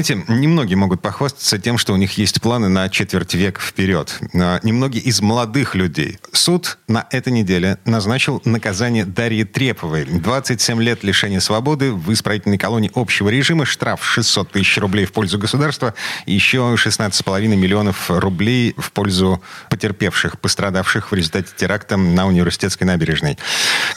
Знаете, немногие могут похвастаться тем, что у них есть планы на четверть века вперед. А, немногие из молодых людей. Суд на этой неделе назначил наказание Дарьи Треповой. 27 лет лишения свободы в исправительной колонии общего режима, штраф 600 тысяч рублей в пользу государства еще 16,5 миллионов рублей в пользу потерпевших, пострадавших в результате теракта на университетской набережной.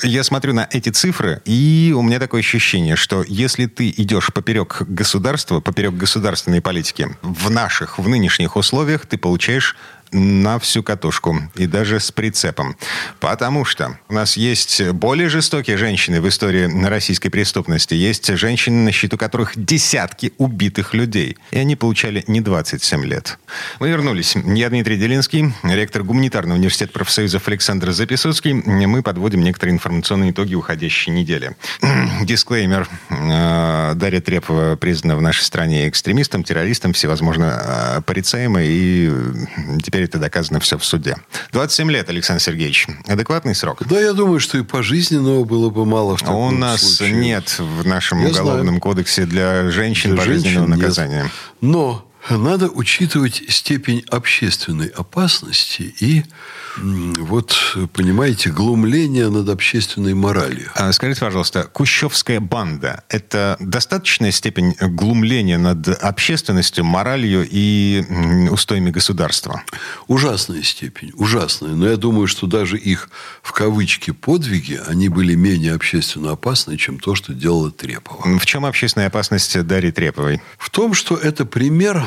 Я смотрю на эти цифры, и у меня такое ощущение, что если ты идешь поперек государства, поперек государственной политики. В наших, в нынешних условиях ты получаешь на всю катушку. И даже с прицепом. Потому что у нас есть более жестокие женщины в истории российской преступности. Есть женщины, на счету которых десятки убитых людей. И они получали не 27 лет. Мы вернулись. Я Дмитрий Делинский, ректор гуманитарного университета профсоюзов Александр Записоцкий. Мы подводим некоторые информационные итоги уходящей недели. Дисклеймер. Э, Дарья Трепова признана в нашей стране экстремистом, террористом, всевозможно э, порицаемой. И теперь это доказано все в суде. 27 лет, Александр Сергеевич. Адекватный срок? Да, я думаю, что и пожизненного было бы мало в У нас случае. нет в нашем я уголовном знаю. кодексе для женщин для пожизненного женщин наказания. Нет. Но надо учитывать степень общественной опасности и вот, понимаете, глумление над общественной моралью. А, скажите, пожалуйста, Кущевская банда – это достаточная степень глумления над общественностью, моралью и устоями государства? Ужасная степень, ужасная. Но я думаю, что даже их, в кавычки, подвиги, они были менее общественно опасны, чем то, что делала Трепова. В чем общественная опасность Дарьи Треповой? В том, что это пример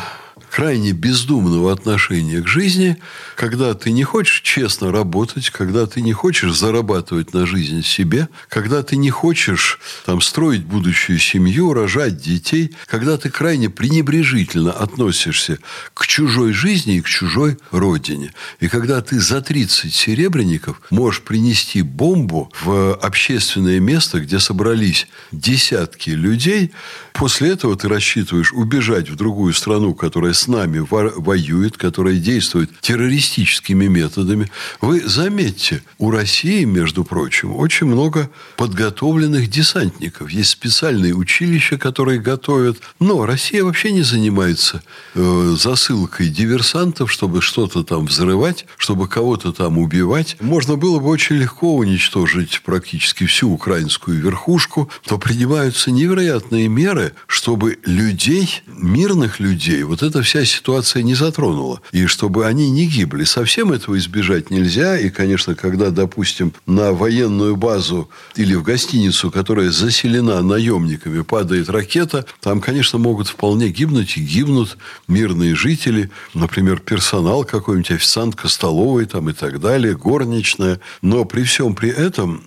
крайне бездумного отношения к жизни, когда ты не хочешь честно работать, когда ты не хочешь зарабатывать на жизнь себе, когда ты не хочешь там, строить будущую семью, рожать детей, когда ты крайне пренебрежительно относишься к чужой жизни и к чужой родине. И когда ты за 30 серебряников можешь принести бомбу в общественное место, где собрались десятки людей, после этого ты рассчитываешь убежать в другую страну, которая с нами воюет, которая действует террористическими методами. Вы заметьте, у России, между прочим, очень много подготовленных десантников. Есть специальные училища, которые готовят. Но Россия вообще не занимается э, засылкой диверсантов, чтобы что-то там взрывать, чтобы кого-то там убивать. Можно было бы очень легко уничтожить практически всю украинскую верхушку, то принимаются невероятные меры, чтобы людей, мирных людей, вот эта вся ситуация не затронула. И чтобы они не гибли. Совсем этого избежать нельзя. И, конечно, когда, допустим, на военную базу или в гостиницу, которая заселена наемниками, падает ракета, там, конечно, могут вполне гибнуть и гибнут мирные жители. Например, персонал какой-нибудь, официантка столовой там и так далее, горничная. Но при всем при этом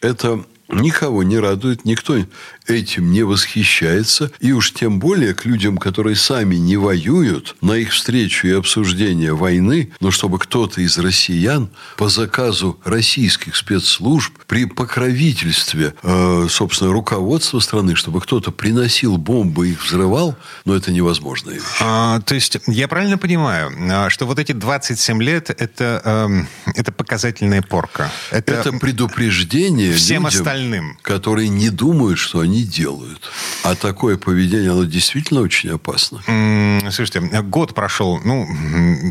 это никого не радует, никто этим не восхищается. И уж тем более к людям, которые сами не воюют, на их встречу и обсуждение войны, но чтобы кто-то из россиян по заказу российских спецслужб при покровительстве, э, собственно, руководства страны, чтобы кто-то приносил бомбы и их взрывал, но это невозможно. А, то есть я правильно понимаю, а, что вот эти 27 лет это, э, это показательная порка? Это, это предупреждение всем людям, остальным, которые не думают, что они делают. А такое поведение, оно действительно очень опасно. Слушайте, год прошел, ну,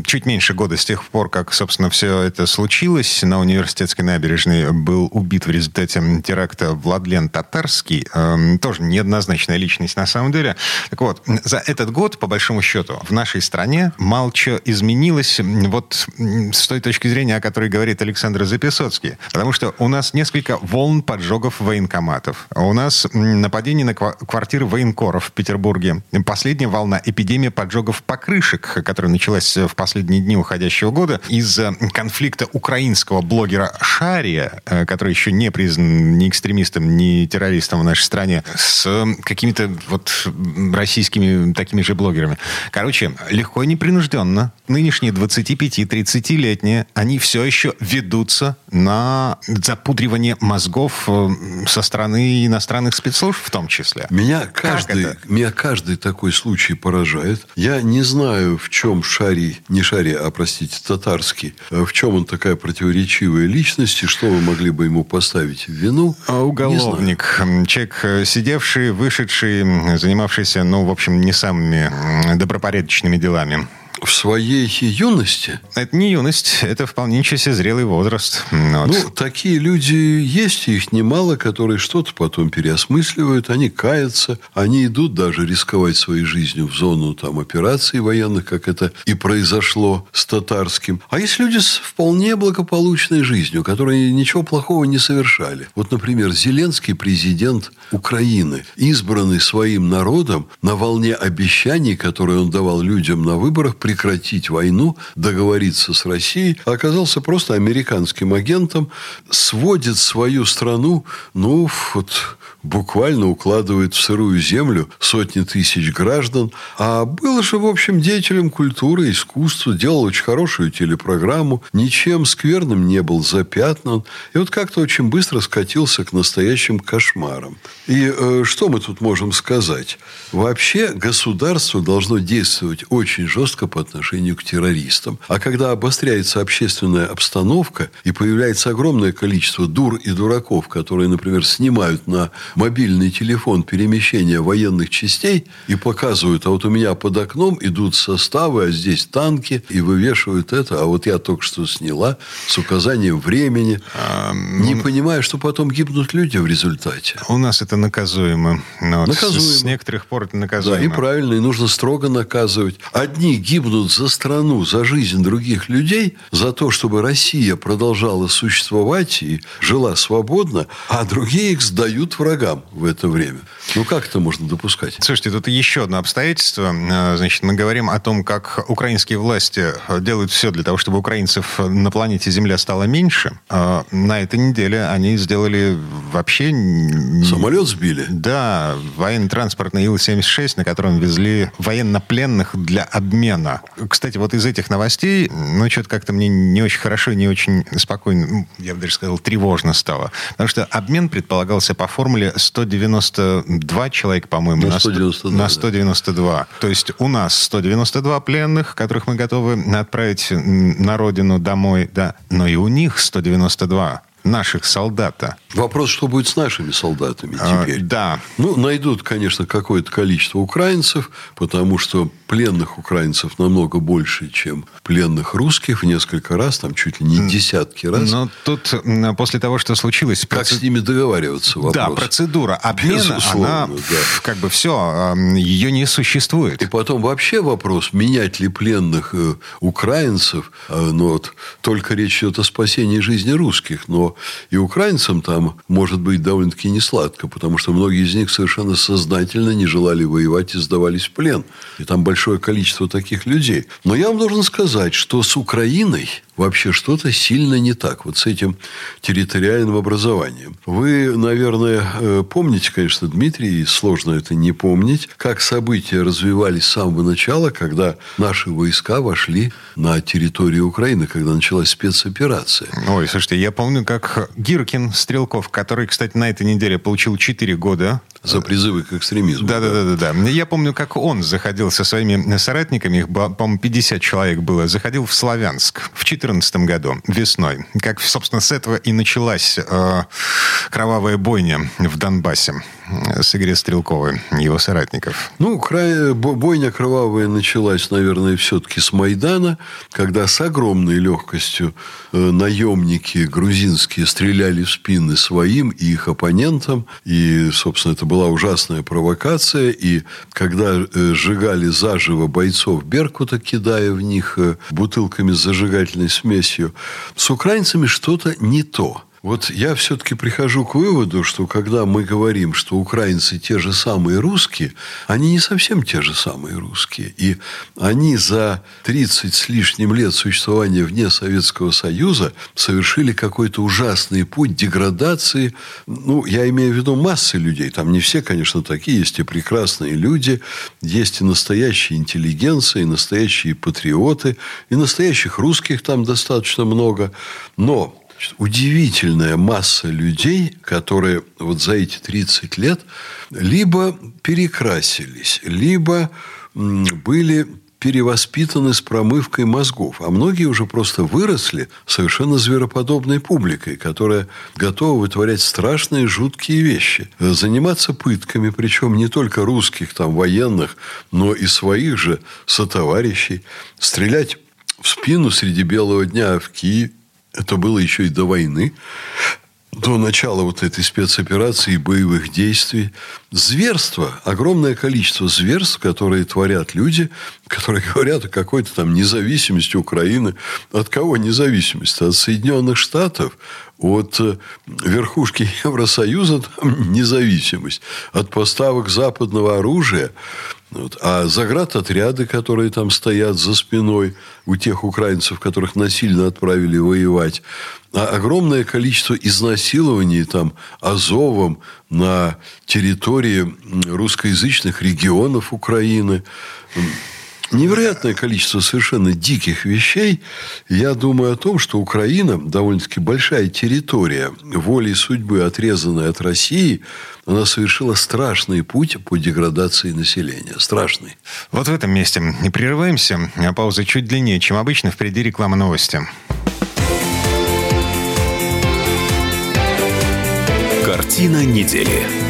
чуть меньше года с тех пор, как, собственно, все это случилось. На университетской набережной был убит в результате теракта Владлен Татарский. Эм, тоже неоднозначная личность на самом деле. Так вот, за этот год, по большому счету, в нашей стране мало что изменилось вот с той точки зрения, о которой говорит Александр Записоцкий. Потому что у нас несколько волн поджогов военкоматов. У нас нападение на квартиры военкоров в Петербурге. Последняя волна эпидемия поджогов покрышек, которая началась в последние дни уходящего года из-за конфликта украинского блогера Шария, э, который еще не признан ни экстремистом, ни террористом в нашей стране, с какими-то вот российскими такими же блогерами. Короче, легко и непринужденно. Нынешние 25-30-летние, они все еще ведутся на запудривание мозгов э, со стороны иностранных спецслужб спецслужб в том числе. Меня каждый, меня каждый такой случай поражает. Я не знаю, в чем Шари, не Шари, а, простите, татарский, э, в чем он такая противоречивая личность, и что вы могли бы ему поставить в вину. А уголовник. Человек, э, сидевший, вышедший, занимавшийся, ну, в общем, не самыми добропорядочными делами в своей юности? Это не юность, это вполне ничего себе зрелый возраст. Вот. Ну, такие люди есть, их немало, которые что-то потом переосмысливают, они каятся, они идут даже рисковать своей жизнью в зону там, операций военных, как это и произошло с татарским. А есть люди с вполне благополучной жизнью, которые ничего плохого не совершали. Вот, например, Зеленский президент Украины, избранный своим народом на волне обещаний, которые он давал людям на выборах, прекратить войну, договориться с Россией, а оказался просто американским агентом, сводит свою страну, ну, вот буквально укладывает в сырую землю сотни тысяч граждан. А был же, в общем, деятелем культуры, искусства, делал очень хорошую телепрограмму, ничем скверным не был запятнан. И вот как-то очень быстро скатился к настоящим кошмарам. И э, что мы тут можем сказать? Вообще государство должно действовать очень жестко по отношению к террористам. А когда обостряется общественная обстановка и появляется огромное количество дур и дураков, которые, например, снимают на мобильный телефон перемещения военных частей и показывают, а вот у меня под окном идут составы, а здесь танки, и вывешивают это, а вот я только что сняла с указанием времени, а, не ну, понимая, что потом гибнут люди в результате. У нас это наказуемо. Но ну, наказуемо. С, с некоторых пор это наказуемо. Да, и правильно, и нужно строго наказывать. Одни гибнут за страну, за жизнь других людей, за то, чтобы Россия продолжала существовать и жила свободно, а другие их сдают врагам врагам в это время. Ну, как это можно допускать? Слушайте, тут еще одно обстоятельство. Э, значит, мы говорим о том, как украинские власти делают все для того, чтобы украинцев на планете Земля стало меньше. А на этой неделе они сделали вообще... Самолет сбили? Да, военно-транспортный Ил-76, на котором везли военнопленных для обмена. Кстати, вот из этих новостей, ну, что-то как-то мне не очень хорошо, не очень спокойно, я бы даже сказал, тревожно стало. Потому что обмен предполагался по формуле 192 человека, по-моему, на 192. На 192. Да. То есть у нас 192 пленных, которых мы готовы отправить на родину домой, да, но и у них 192 наших солдата. Вопрос, что будет с нашими солдатами а, теперь? А, да. Ну, найдут, конечно, какое-то количество украинцев, потому что пленных украинцев намного больше, чем пленных русских в несколько раз, там чуть ли не десятки раз. Но тут после того, что случилось... Как проц... с ними договариваться? Вопрос. Да, процедура обмена, она да. как бы все, ее не существует. И потом вообще вопрос, менять ли пленных э, украинцев, э, ну вот, только речь идет о спасении жизни русских, но и украинцам там может быть довольно-таки не сладко, потому что многие из них совершенно сознательно не желали воевать и сдавались в плен. И там большое количество таких людей. Но я вам должен сказать, что с Украиной вообще что-то сильно не так. Вот с этим территориальным образованием. Вы, наверное, э, помните, конечно, Дмитрий, сложно это не помнить, как события развивались с самого начала, когда наши войска вошли на территорию Украины, когда началась спецоперация. Ой, слушайте, я помню, как Гиркин Стрелков, который, кстати, на этой неделе получил 4 года. За призывы к экстремизму. Да, да, да, да. да. Я помню, как он заходил со своими соратниками, их, по-моему, 50 человек было, заходил в Славянск в 2014 году, весной. Как, собственно, с этого и началась э, кровавая бойня в Донбассе с Игорем Стрелковым, его соратников. Ну, край, бойня кровавая началась, наверное, все-таки с Майдана, когда с огромной легкостью э, наемники грузинские стреляли в спины своим и их оппонентам. И, собственно, это была ужасная провокация. И когда э, сжигали заживо бойцов Беркута, кидая в них э, бутылками с зажигательной смесью, с украинцами что-то не то. Вот я все-таки прихожу к выводу, что когда мы говорим, что украинцы те же самые русские, они не совсем те же самые русские. И они за 30 с лишним лет существования вне Советского Союза совершили какой-то ужасный путь деградации. Ну, я имею в виду массы людей. Там не все, конечно, такие. Есть и прекрасные люди, есть и настоящие интеллигенции, и настоящие патриоты, и настоящих русских там достаточно много. Но удивительная масса людей, которые вот за эти 30 лет либо перекрасились, либо были перевоспитаны с промывкой мозгов, а многие уже просто выросли совершенно звероподобной публикой, которая готова вытворять страшные, жуткие вещи. Заниматься пытками, причем не только русских там военных, но и своих же сотоварищей. Стрелять в спину среди белого дня в Киев. Это было еще и до войны до начала вот этой спецоперации и боевых действий. Зверство, огромное количество зверств, которые творят люди, которые говорят о какой-то там независимости Украины. От кого независимость? От Соединенных Штатов, от э, верхушки Евросоюза там независимость, от поставок западного оружия. Вот. А заградотряды, которые там стоят за спиной у тех украинцев, которых насильно отправили воевать, а огромное количество изнасилований там Азовом на территории русскоязычных регионов Украины. Невероятное количество совершенно диких вещей. Я думаю о том, что Украина, довольно-таки большая территория, волей судьбы, отрезанная от России, она совершила страшный путь по деградации населения. Страшный. Вот в этом месте не прерываемся. А пауза чуть длиннее, чем обычно. Впереди реклама новости. Картина недели.